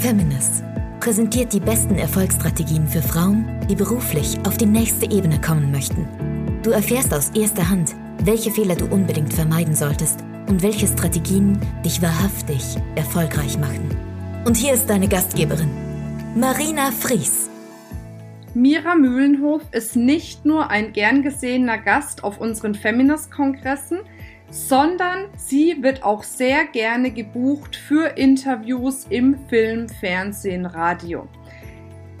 Feminist präsentiert die besten Erfolgsstrategien für Frauen, die beruflich auf die nächste Ebene kommen möchten. Du erfährst aus erster Hand, welche Fehler du unbedingt vermeiden solltest und welche Strategien dich wahrhaftig erfolgreich machen. Und hier ist deine Gastgeberin, Marina Fries. Mira Mühlenhof ist nicht nur ein gern gesehener Gast auf unseren Feminist-Kongressen, sondern sie wird auch sehr gerne gebucht für Interviews im Film, Fernsehen, Radio.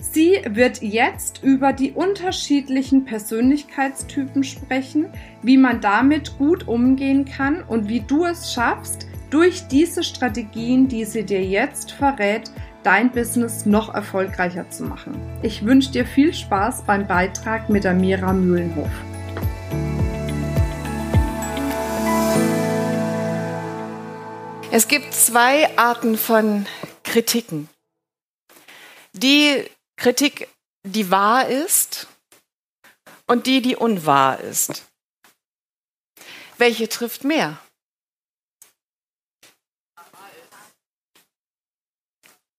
Sie wird jetzt über die unterschiedlichen Persönlichkeitstypen sprechen, wie man damit gut umgehen kann und wie du es schaffst, durch diese Strategien, die sie dir jetzt verrät, dein Business noch erfolgreicher zu machen. Ich wünsche dir viel Spaß beim Beitrag mit der Mira Mühlenhof. Es gibt zwei Arten von Kritiken. Die Kritik, die wahr ist und die, die unwahr ist. Welche trifft mehr?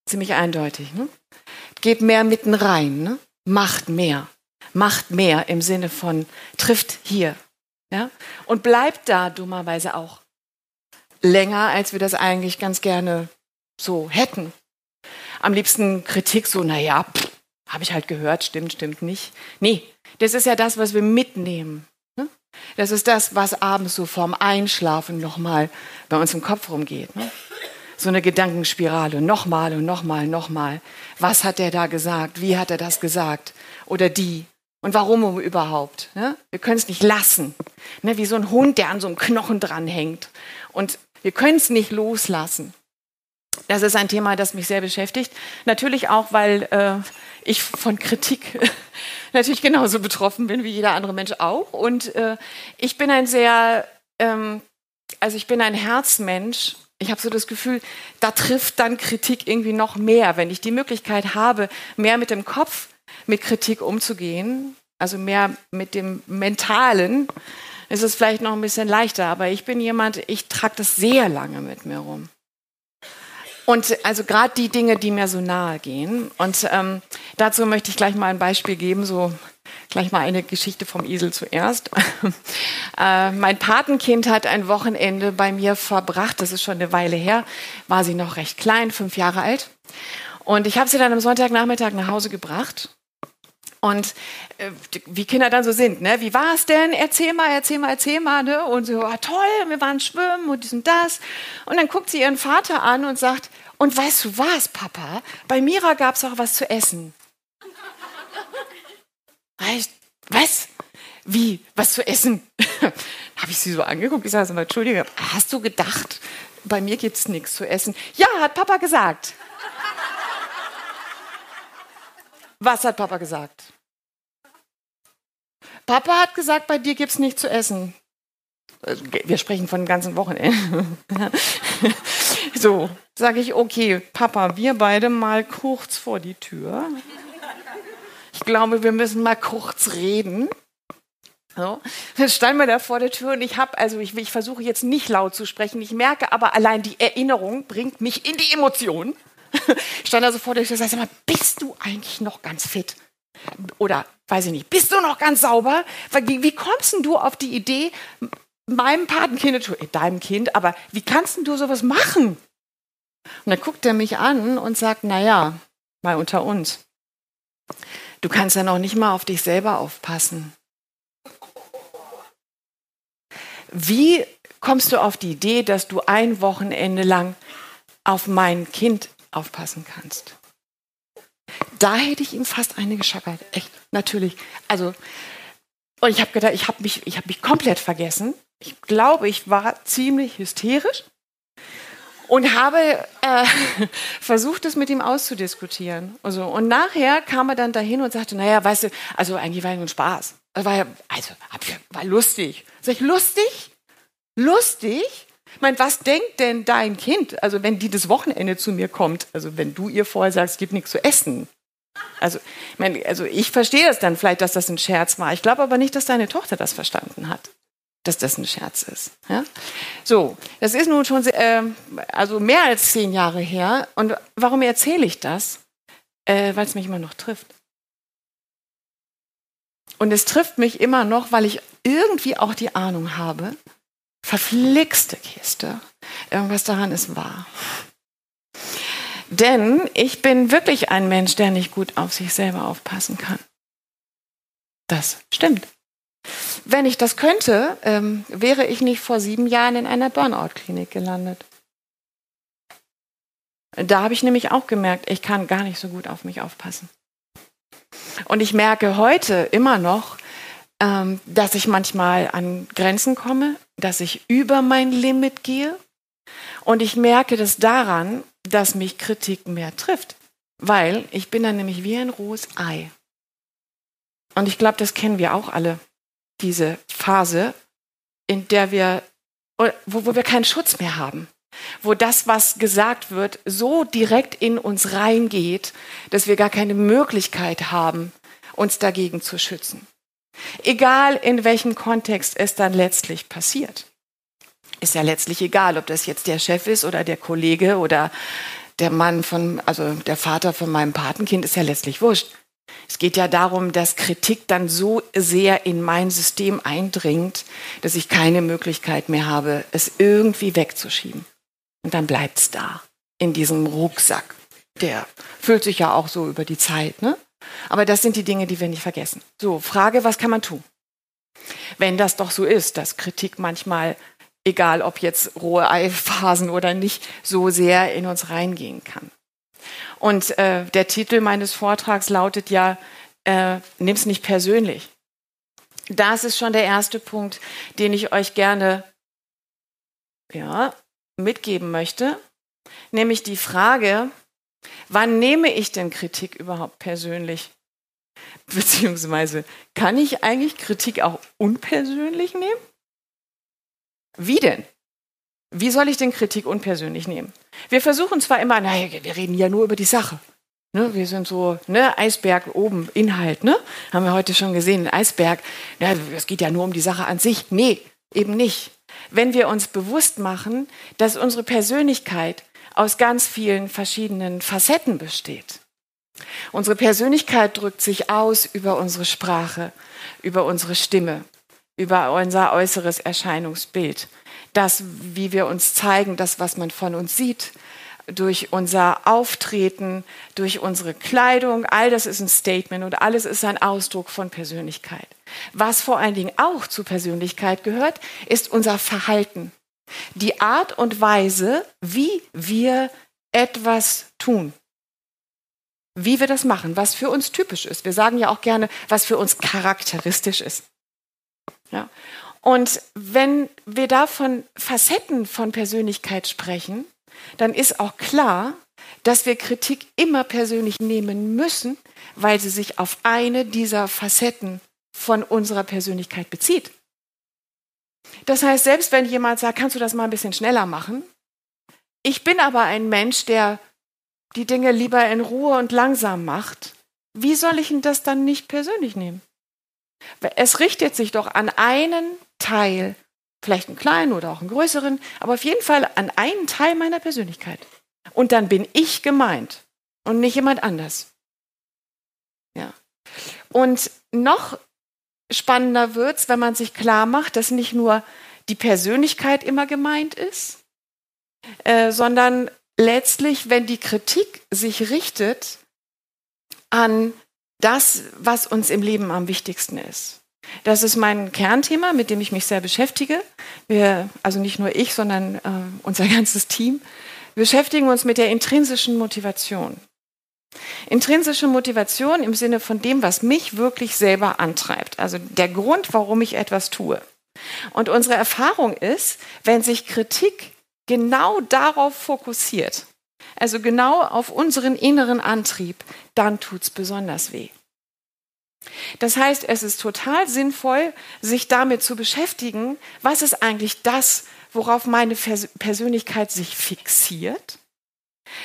Ziemlich eindeutig. Ne? Geht mehr mitten rein, ne? macht mehr. Macht mehr im Sinne von trifft hier. Ja? Und bleibt da dummerweise auch länger, als wir das eigentlich ganz gerne so hätten. Am liebsten Kritik so, naja, habe ich halt gehört, stimmt, stimmt nicht. Nee, das ist ja das, was wir mitnehmen. Ne? Das ist das, was abends so vorm Einschlafen nochmal bei uns im Kopf rumgeht. Ne? So eine Gedankenspirale, nochmal und nochmal, nochmal. Was hat der da gesagt? Wie hat er das gesagt? Oder die? Und warum überhaupt? Ne? Wir können es nicht lassen. Ne? Wie so ein Hund, der an so einem Knochen dranhängt. Und wir können es nicht loslassen. Das ist ein Thema, das mich sehr beschäftigt. Natürlich auch, weil äh, ich von Kritik natürlich genauso betroffen bin wie jeder andere Mensch auch. Und äh, ich bin ein sehr, ähm, also ich bin ein Herzmensch. Ich habe so das Gefühl, da trifft dann Kritik irgendwie noch mehr, wenn ich die Möglichkeit habe, mehr mit dem Kopf mit Kritik umzugehen, also mehr mit dem Mentalen, ist es vielleicht noch ein bisschen leichter. Aber ich bin jemand, ich trage das sehr lange mit mir rum. Und also gerade die Dinge, die mir so nahe gehen. Und ähm, dazu möchte ich gleich mal ein Beispiel geben, so gleich mal eine Geschichte vom Esel zuerst. äh, mein Patenkind hat ein Wochenende bei mir verbracht, das ist schon eine Weile her, war sie noch recht klein, fünf Jahre alt. Und ich habe sie dann am Sonntagnachmittag nach Hause gebracht und äh, wie Kinder dann so sind, ne? Wie war es denn? Erzähl mal, erzähl mal, erzähl mal, ne? Und so, ah, toll, wir waren schwimmen und dies und das. Und dann guckt sie ihren Vater an und sagt, und weißt du was, Papa? Bei Mira gab es auch was zu essen. was? Wie? Was zu essen? Habe ich sie so angeguckt. Ich sage mal, Entschuldige, hast du gedacht, bei mir gibt es nichts zu essen? Ja, hat Papa gesagt. Was hat Papa gesagt? Papa hat gesagt, bei dir gibt es nichts zu essen. Wir sprechen von dem ganzen Wochenende. so, sage ich, okay, Papa, wir beide mal kurz vor die Tür. Ich glaube, wir müssen mal kurz reden. So. Dann standen wir da vor der Tür und ich habe, also ich, ich versuche jetzt nicht laut zu sprechen. Ich merke aber allein die Erinnerung bringt mich in die Emotion. stand also vor der Tür und sagte, bist du eigentlich noch ganz fit? Oder, weiß ich nicht, bist du noch ganz sauber? Wie, wie kommst denn du auf die Idee, meinem Patenkind, äh, deinem Kind, aber wie kannst denn du sowas machen? Und dann guckt er mich an und sagt, naja, mal unter uns. Du kannst ja noch nicht mal auf dich selber aufpassen. Wie kommst du auf die Idee, dass du ein Wochenende lang auf mein Kind aufpassen kannst. Da hätte ich ihm fast eine geschackert. Echt, natürlich. Also, und ich habe gedacht, ich habe mich, hab mich komplett vergessen. Ich glaube, ich war ziemlich hysterisch und habe äh, versucht, es mit ihm auszudiskutieren. Also, und nachher kam er dann dahin und sagte, naja, weißt du, also eigentlich war ja nur Spaß. Das war also, war lustig. Sag ich, lustig? Lustig? Ich meine, was denkt denn dein Kind, also wenn die das Wochenende zu mir kommt, also wenn du ihr vorher sagst, gibt nichts zu essen? Also ich, also ich verstehe es dann vielleicht, dass das ein Scherz war. Ich glaube aber nicht, dass deine Tochter das verstanden hat. dass das ein Scherz ist. Ja? So, das ist nun schon äh, also mehr als zehn Jahre her. Und warum erzähle ich das? Äh, weil es mich immer noch trifft. Und es trifft mich immer noch, weil ich irgendwie auch die Ahnung habe, verflixte Kiste, irgendwas daran ist wahr. Denn ich bin wirklich ein Mensch, der nicht gut auf sich selber aufpassen kann. Das stimmt. Wenn ich das könnte, ähm, wäre ich nicht vor sieben Jahren in einer Burnout-Klinik gelandet. Da habe ich nämlich auch gemerkt, ich kann gar nicht so gut auf mich aufpassen. Und ich merke heute immer noch, ähm, dass ich manchmal an Grenzen komme, dass ich über mein Limit gehe. Und ich merke das daran, dass mich Kritik mehr trifft, weil ich bin dann nämlich wie ein rohes Ei. Und ich glaube, das kennen wir auch alle, diese Phase, in der wir, wo, wo wir keinen Schutz mehr haben, wo das, was gesagt wird, so direkt in uns reingeht, dass wir gar keine Möglichkeit haben, uns dagegen zu schützen. Egal in welchem Kontext es dann letztlich passiert. Ist ja letztlich egal, ob das jetzt der Chef ist oder der Kollege oder der Mann von, also der Vater von meinem Patenkind, ist ja letztlich wurscht. Es geht ja darum, dass Kritik dann so sehr in mein System eindringt, dass ich keine Möglichkeit mehr habe, es irgendwie wegzuschieben. Und dann bleibt es da, in diesem Rucksack. Der füllt sich ja auch so über die Zeit. Ne? Aber das sind die Dinge, die wir nicht vergessen. So, Frage, was kann man tun? Wenn das doch so ist, dass Kritik manchmal egal ob jetzt rohe Eiphasen oder nicht, so sehr in uns reingehen kann. Und äh, der Titel meines Vortrags lautet ja, äh, nimm's nicht persönlich. Das ist schon der erste Punkt, den ich euch gerne ja, mitgeben möchte, nämlich die Frage, wann nehme ich denn Kritik überhaupt persönlich? Beziehungsweise, kann ich eigentlich Kritik auch unpersönlich nehmen? Wie denn? Wie soll ich denn Kritik unpersönlich nehmen? Wir versuchen zwar immer, naja, wir reden ja nur über die Sache. Ne, wir sind so, ne, Eisberg oben, Inhalt, ne? Haben wir heute schon gesehen, Eisberg. Ja, es geht ja nur um die Sache an sich. Nee, eben nicht. Wenn wir uns bewusst machen, dass unsere Persönlichkeit aus ganz vielen verschiedenen Facetten besteht. Unsere Persönlichkeit drückt sich aus über unsere Sprache, über unsere Stimme, über unser äußeres Erscheinungsbild. Das, wie wir uns zeigen, das, was man von uns sieht, durch unser Auftreten, durch unsere Kleidung, all das ist ein Statement und alles ist ein Ausdruck von Persönlichkeit. Was vor allen Dingen auch zu Persönlichkeit gehört, ist unser Verhalten. Die Art und Weise, wie wir etwas tun. Wie wir das machen, was für uns typisch ist. Wir sagen ja auch gerne, was für uns charakteristisch ist. Ja. Und wenn wir da von Facetten von Persönlichkeit sprechen, dann ist auch klar, dass wir Kritik immer persönlich nehmen müssen, weil sie sich auf eine dieser Facetten von unserer Persönlichkeit bezieht. Das heißt, selbst wenn jemand sagt, kannst du das mal ein bisschen schneller machen? Ich bin aber ein Mensch, der die Dinge lieber in Ruhe und langsam macht. Wie soll ich denn das dann nicht persönlich nehmen? Es richtet sich doch an einen Teil, vielleicht einen kleinen oder auch einen größeren, aber auf jeden Fall an einen Teil meiner Persönlichkeit. Und dann bin ich gemeint und nicht jemand anders. Ja. Und noch spannender wird es, wenn man sich klar macht, dass nicht nur die Persönlichkeit immer gemeint ist, äh, sondern letztlich, wenn die Kritik sich richtet an das, was uns im Leben am wichtigsten ist. Das ist mein Kernthema, mit dem ich mich sehr beschäftige. Wir, also nicht nur ich, sondern äh, unser ganzes Team, beschäftigen uns mit der intrinsischen Motivation. Intrinsische Motivation im Sinne von dem, was mich wirklich selber antreibt. Also der Grund, warum ich etwas tue. Und unsere Erfahrung ist, wenn sich Kritik genau darauf fokussiert, also genau auf unseren inneren Antrieb, dann tut es besonders weh. Das heißt, es ist total sinnvoll, sich damit zu beschäftigen, was ist eigentlich das, worauf meine Persönlichkeit sich fixiert?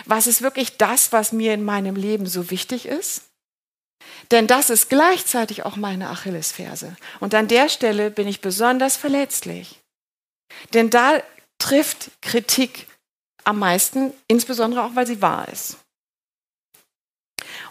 Was ist wirklich das, was mir in meinem Leben so wichtig ist? Denn das ist gleichzeitig auch meine Achillesferse. Und an der Stelle bin ich besonders verletzlich. Denn da trifft Kritik am meisten, insbesondere auch, weil sie wahr ist.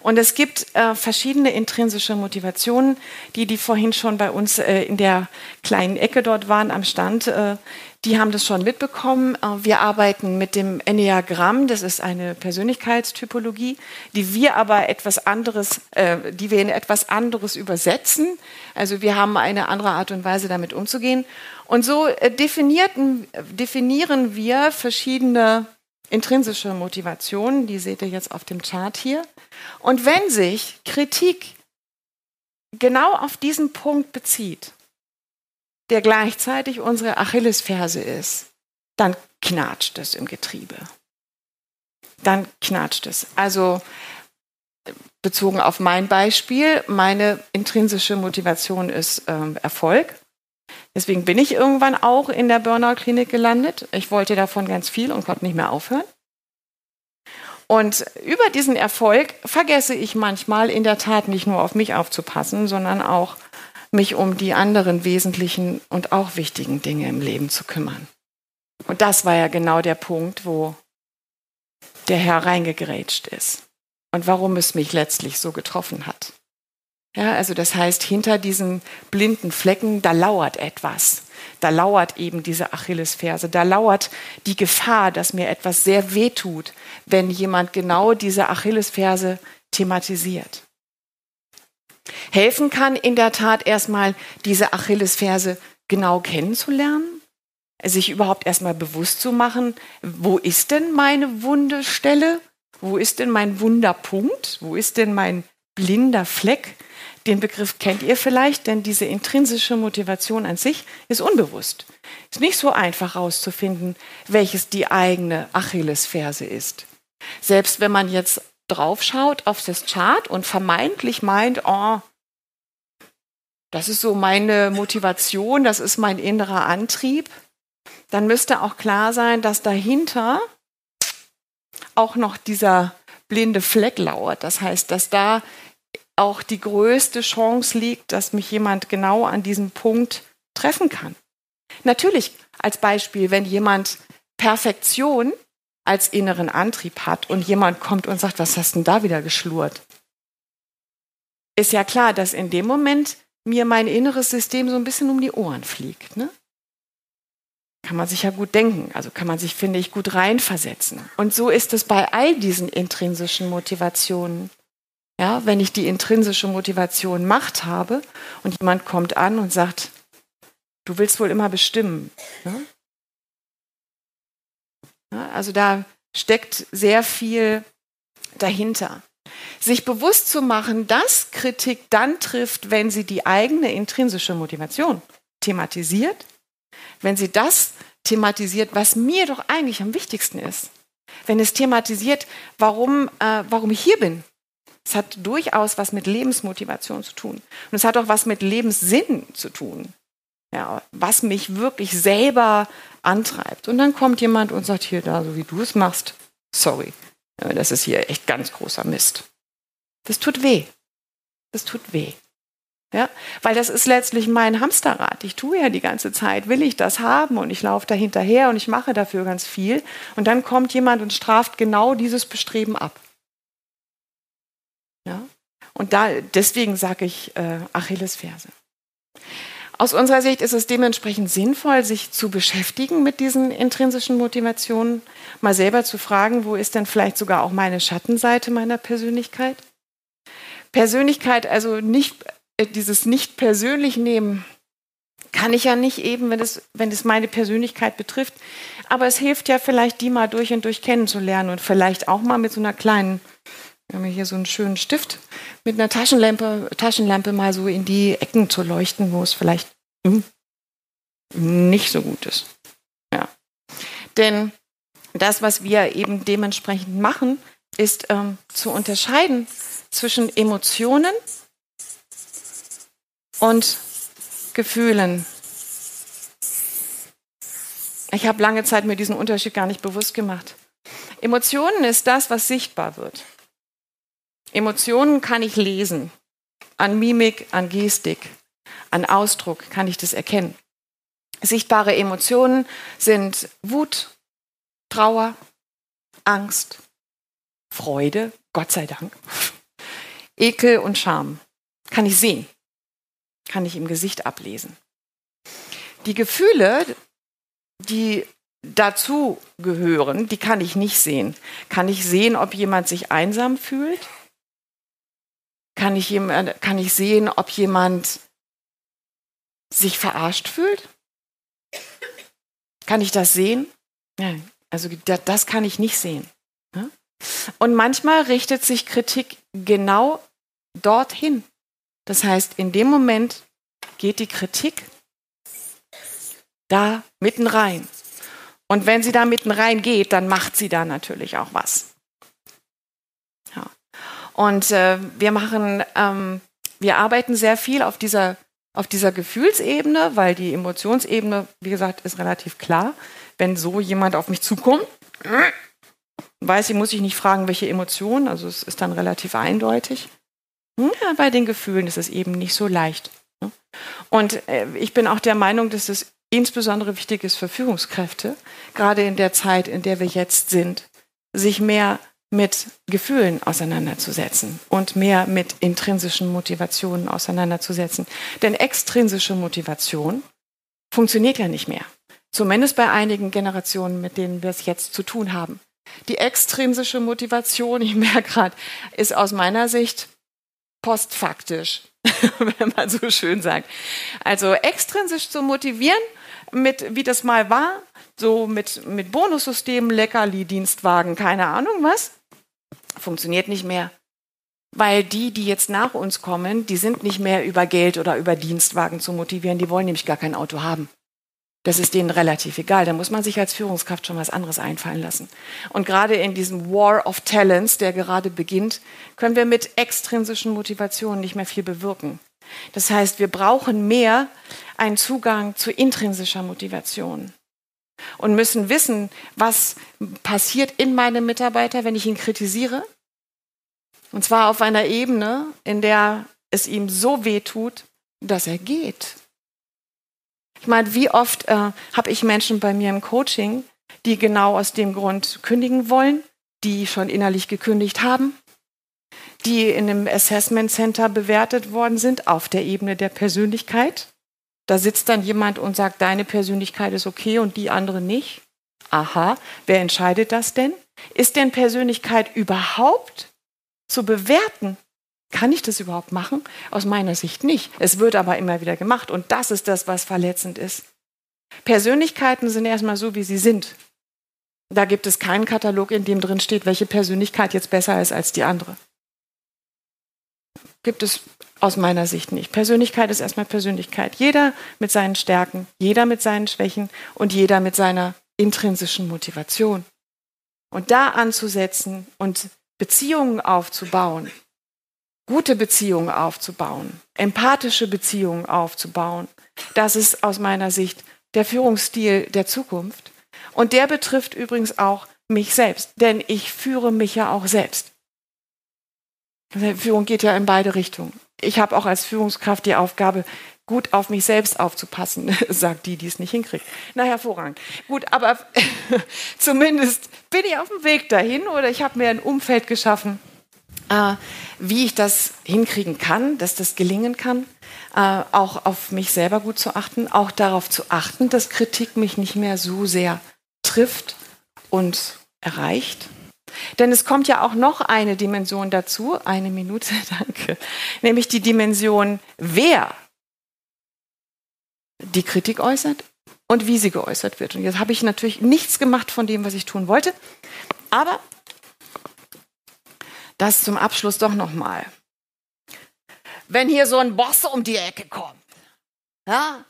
Und es gibt äh, verschiedene intrinsische Motivationen, die, die vorhin schon bei uns äh, in der kleinen Ecke dort waren am Stand, äh, die haben das schon mitbekommen. Äh, wir arbeiten mit dem Enneagramm, das ist eine Persönlichkeitstypologie, die wir aber etwas anderes, äh, die wir in etwas anderes übersetzen. Also wir haben eine andere Art und Weise, damit umzugehen. Und so äh, definieren wir verschiedene intrinsische Motivationen, die seht ihr jetzt auf dem Chart hier. Und wenn sich Kritik genau auf diesen Punkt bezieht, der gleichzeitig unsere Achillesferse ist, dann knatscht es im Getriebe. Dann knatscht es. Also bezogen auf mein Beispiel, meine intrinsische Motivation ist ähm, Erfolg. Deswegen bin ich irgendwann auch in der Burnout-Klinik gelandet. Ich wollte davon ganz viel und konnte nicht mehr aufhören. Und über diesen Erfolg vergesse ich manchmal in der Tat nicht nur auf mich aufzupassen, sondern auch mich um die anderen wesentlichen und auch wichtigen Dinge im Leben zu kümmern. Und das war ja genau der Punkt, wo der Herr reingegrätscht ist und warum es mich letztlich so getroffen hat. Ja, also das heißt, hinter diesen blinden Flecken, da lauert etwas. Da lauert eben diese Achillesferse. Da lauert die Gefahr, dass mir etwas sehr wehtut, wenn jemand genau diese Achillesferse thematisiert. Helfen kann in der Tat erstmal, diese Achillesferse genau kennenzulernen, sich überhaupt erstmal bewusst zu machen, wo ist denn meine Wundestelle? Wo ist denn mein Wunderpunkt? Wo ist denn mein blinder Fleck? Den Begriff kennt ihr vielleicht, denn diese intrinsische Motivation an sich ist unbewusst. Ist nicht so einfach herauszufinden, welches die eigene Achillesferse ist. Selbst wenn man jetzt draufschaut auf das Chart und vermeintlich meint, oh, das ist so meine Motivation, das ist mein innerer Antrieb, dann müsste auch klar sein, dass dahinter auch noch dieser blinde Fleck lauert. Das heißt, dass da auch die größte Chance liegt, dass mich jemand genau an diesem Punkt treffen kann. Natürlich als Beispiel, wenn jemand Perfektion als inneren Antrieb hat und jemand kommt und sagt, was hast denn da wieder geschlurrt? Ist ja klar, dass in dem Moment mir mein inneres System so ein bisschen um die Ohren fliegt. Ne? Kann man sich ja gut denken, also kann man sich, finde ich, gut reinversetzen. Und so ist es bei all diesen intrinsischen Motivationen. Ja, wenn ich die intrinsische Motivation Macht habe und jemand kommt an und sagt, du willst wohl immer bestimmen. Ne? Ja, also da steckt sehr viel dahinter. Sich bewusst zu machen, dass Kritik dann trifft, wenn sie die eigene intrinsische Motivation thematisiert, wenn sie das thematisiert, was mir doch eigentlich am wichtigsten ist. Wenn es thematisiert, warum, äh, warum ich hier bin, es hat durchaus was mit Lebensmotivation zu tun. Und es hat auch was mit Lebenssinn zu tun. Ja, was mich wirklich selber antreibt. Und dann kommt jemand und sagt, hier, da, so wie du es machst, sorry, das ist hier echt ganz großer Mist. Das tut weh. Das tut weh. Ja, weil das ist letztlich mein Hamsterrad. Ich tue ja die ganze Zeit, will ich das haben und ich laufe da hinterher und ich mache dafür ganz viel. Und dann kommt jemand und straft genau dieses Bestreben ab. Ja? Und da, deswegen sage ich äh, Achillesferse. Aus unserer Sicht ist es dementsprechend sinnvoll, sich zu beschäftigen mit diesen intrinsischen Motivationen, mal selber zu fragen, wo ist denn vielleicht sogar auch meine Schattenseite meiner Persönlichkeit? Persönlichkeit, also nicht äh, dieses nicht persönlich nehmen, kann ich ja nicht eben, wenn es, wenn es meine Persönlichkeit betrifft. Aber es hilft ja vielleicht, die mal durch und durch kennenzulernen und vielleicht auch mal mit so einer kleinen wir haben hier so einen schönen Stift mit einer Taschenlampe, Taschenlampe mal so in die Ecken zu leuchten, wo es vielleicht hm, nicht so gut ist. Ja. Denn das, was wir eben dementsprechend machen, ist ähm, zu unterscheiden zwischen Emotionen und Gefühlen. Ich habe lange Zeit mir diesen Unterschied gar nicht bewusst gemacht. Emotionen ist das, was sichtbar wird. Emotionen kann ich lesen. an Mimik, an Gestik, an Ausdruck kann ich das erkennen. Sichtbare Emotionen sind Wut, Trauer, Angst, Freude, Gott sei Dank, Ekel und Scham. Kann ich sehen, kann ich im Gesicht ablesen. Die Gefühle, die dazu gehören, die kann ich nicht sehen. Kann ich sehen, ob jemand sich einsam fühlt? Kann ich, kann ich sehen, ob jemand sich verarscht fühlt? Kann ich das sehen? Nein, also das kann ich nicht sehen. Und manchmal richtet sich Kritik genau dorthin. Das heißt, in dem Moment geht die Kritik da mitten rein. Und wenn sie da mitten rein geht, dann macht sie da natürlich auch was. Und äh, wir machen, ähm, wir arbeiten sehr viel auf dieser, auf dieser Gefühlsebene, weil die Emotionsebene, wie gesagt, ist relativ klar. Wenn so jemand auf mich zukommt, weiß ich, muss ich nicht fragen, welche Emotionen, also es ist dann relativ eindeutig. Ja, bei den Gefühlen ist es eben nicht so leicht. Ne? Und äh, ich bin auch der Meinung, dass es insbesondere wichtig ist für Führungskräfte, gerade in der Zeit, in der wir jetzt sind, sich mehr mit Gefühlen auseinanderzusetzen und mehr mit intrinsischen Motivationen auseinanderzusetzen. Denn extrinsische Motivation funktioniert ja nicht mehr. Zumindest bei einigen Generationen, mit denen wir es jetzt zu tun haben. Die extrinsische Motivation, ich merke gerade, ist aus meiner Sicht postfaktisch, wenn man so schön sagt. Also extrinsisch zu motivieren, mit, wie das mal war, so mit, mit Bonussystemen, Leckerli, Dienstwagen, keine Ahnung was, funktioniert nicht mehr. Weil die, die jetzt nach uns kommen, die sind nicht mehr über Geld oder über Dienstwagen zu motivieren, die wollen nämlich gar kein Auto haben. Das ist denen relativ egal. Da muss man sich als Führungskraft schon was anderes einfallen lassen. Und gerade in diesem War of Talents, der gerade beginnt, können wir mit extrinsischen Motivationen nicht mehr viel bewirken. Das heißt, wir brauchen mehr einen Zugang zu intrinsischer Motivation und müssen wissen, was passiert in meinem Mitarbeiter, wenn ich ihn kritisiere. Und zwar auf einer Ebene, in der es ihm so weh tut, dass er geht. Ich meine, wie oft äh, habe ich Menschen bei mir im Coaching, die genau aus dem Grund kündigen wollen, die schon innerlich gekündigt haben, die in einem Assessment Center bewertet worden sind auf der Ebene der Persönlichkeit. Da sitzt dann jemand und sagt, deine Persönlichkeit ist okay und die andere nicht. Aha, wer entscheidet das denn? Ist denn Persönlichkeit überhaupt zu bewerten? Kann ich das überhaupt machen? Aus meiner Sicht nicht. Es wird aber immer wieder gemacht und das ist das, was verletzend ist. Persönlichkeiten sind erstmal so, wie sie sind. Da gibt es keinen Katalog, in dem drin steht, welche Persönlichkeit jetzt besser ist als die andere. Gibt es aus meiner Sicht nicht. Persönlichkeit ist erstmal Persönlichkeit. Jeder mit seinen Stärken, jeder mit seinen Schwächen und jeder mit seiner intrinsischen Motivation. Und da anzusetzen und Beziehungen aufzubauen, gute Beziehungen aufzubauen, empathische Beziehungen aufzubauen. Das ist aus meiner Sicht der Führungsstil der Zukunft. Und der betrifft übrigens auch mich selbst, denn ich führe mich ja auch selbst. Führung geht ja in beide Richtungen. Ich habe auch als Führungskraft die Aufgabe, gut auf mich selbst aufzupassen, sagt die, die es nicht hinkriegt. Na, hervorragend. Gut, aber zumindest bin ich auf dem Weg dahin oder ich habe mir ein Umfeld geschaffen, äh, wie ich das hinkriegen kann, dass das gelingen kann, äh, auch auf mich selber gut zu achten, auch darauf zu achten, dass Kritik mich nicht mehr so sehr trifft und erreicht. Denn es kommt ja auch noch eine Dimension dazu, eine Minute, danke, nämlich die Dimension, wer die Kritik äußert und wie sie geäußert wird. Und jetzt habe ich natürlich nichts gemacht von dem, was ich tun wollte, aber das zum Abschluss doch nochmal. Wenn hier so ein Boss um die Ecke kommt, ja,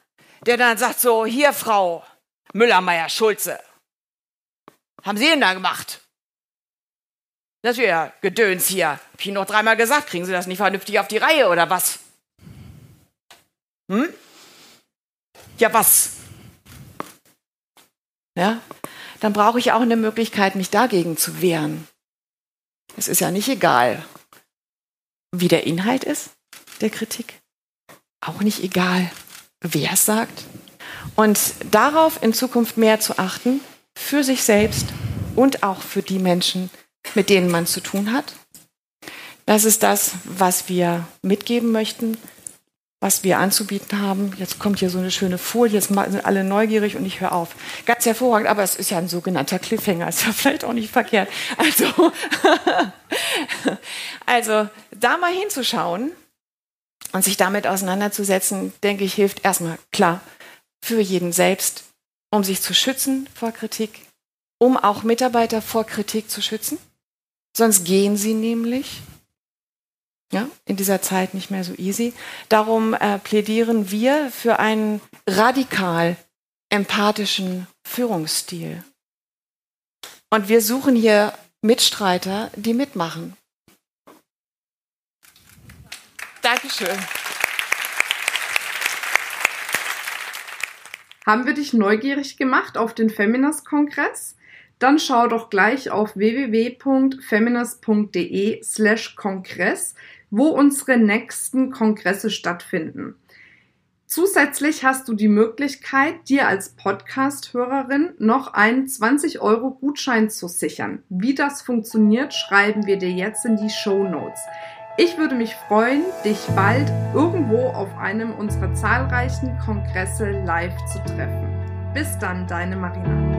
der dann sagt so, hier Frau Müller, Schulze, haben Sie denn da gemacht? Wäre ja Gedöns hier. Hab ich Ihnen noch dreimal gesagt, kriegen Sie das nicht vernünftig auf die Reihe oder was? Hm? Ja, was? Ja, dann brauche ich auch eine Möglichkeit, mich dagegen zu wehren. Es ist ja nicht egal, wie der Inhalt ist, der Kritik. Auch nicht egal, wer es sagt. Und darauf in Zukunft mehr zu achten, für sich selbst und auch für die Menschen, mit denen man zu tun hat. Das ist das, was wir mitgeben möchten, was wir anzubieten haben. Jetzt kommt hier so eine schöne Folie, jetzt sind alle neugierig und ich höre auf. Ganz hervorragend, aber es ist ja ein sogenannter Cliffhanger, ist ja vielleicht auch nicht verkehrt. Also, also da mal hinzuschauen und sich damit auseinanderzusetzen, denke ich, hilft erstmal klar für jeden selbst, um sich zu schützen vor Kritik, um auch Mitarbeiter vor Kritik zu schützen. Sonst gehen sie nämlich ja, in dieser Zeit nicht mehr so easy. Darum äh, plädieren wir für einen radikal empathischen Führungsstil. Und wir suchen hier Mitstreiter, die mitmachen. Dankeschön. Haben wir dich neugierig gemacht auf den Feminist-Kongress? Dann schau doch gleich auf www.feminist.de slash Kongress wo unsere nächsten Kongresse stattfinden. Zusätzlich hast du die Möglichkeit, dir als Podcast-Hörerin noch einen 20 Euro Gutschein zu sichern. Wie das funktioniert, schreiben wir dir jetzt in die Show Notes. Ich würde mich freuen, dich bald irgendwo auf einem unserer zahlreichen Kongresse live zu treffen. Bis dann, deine Marina.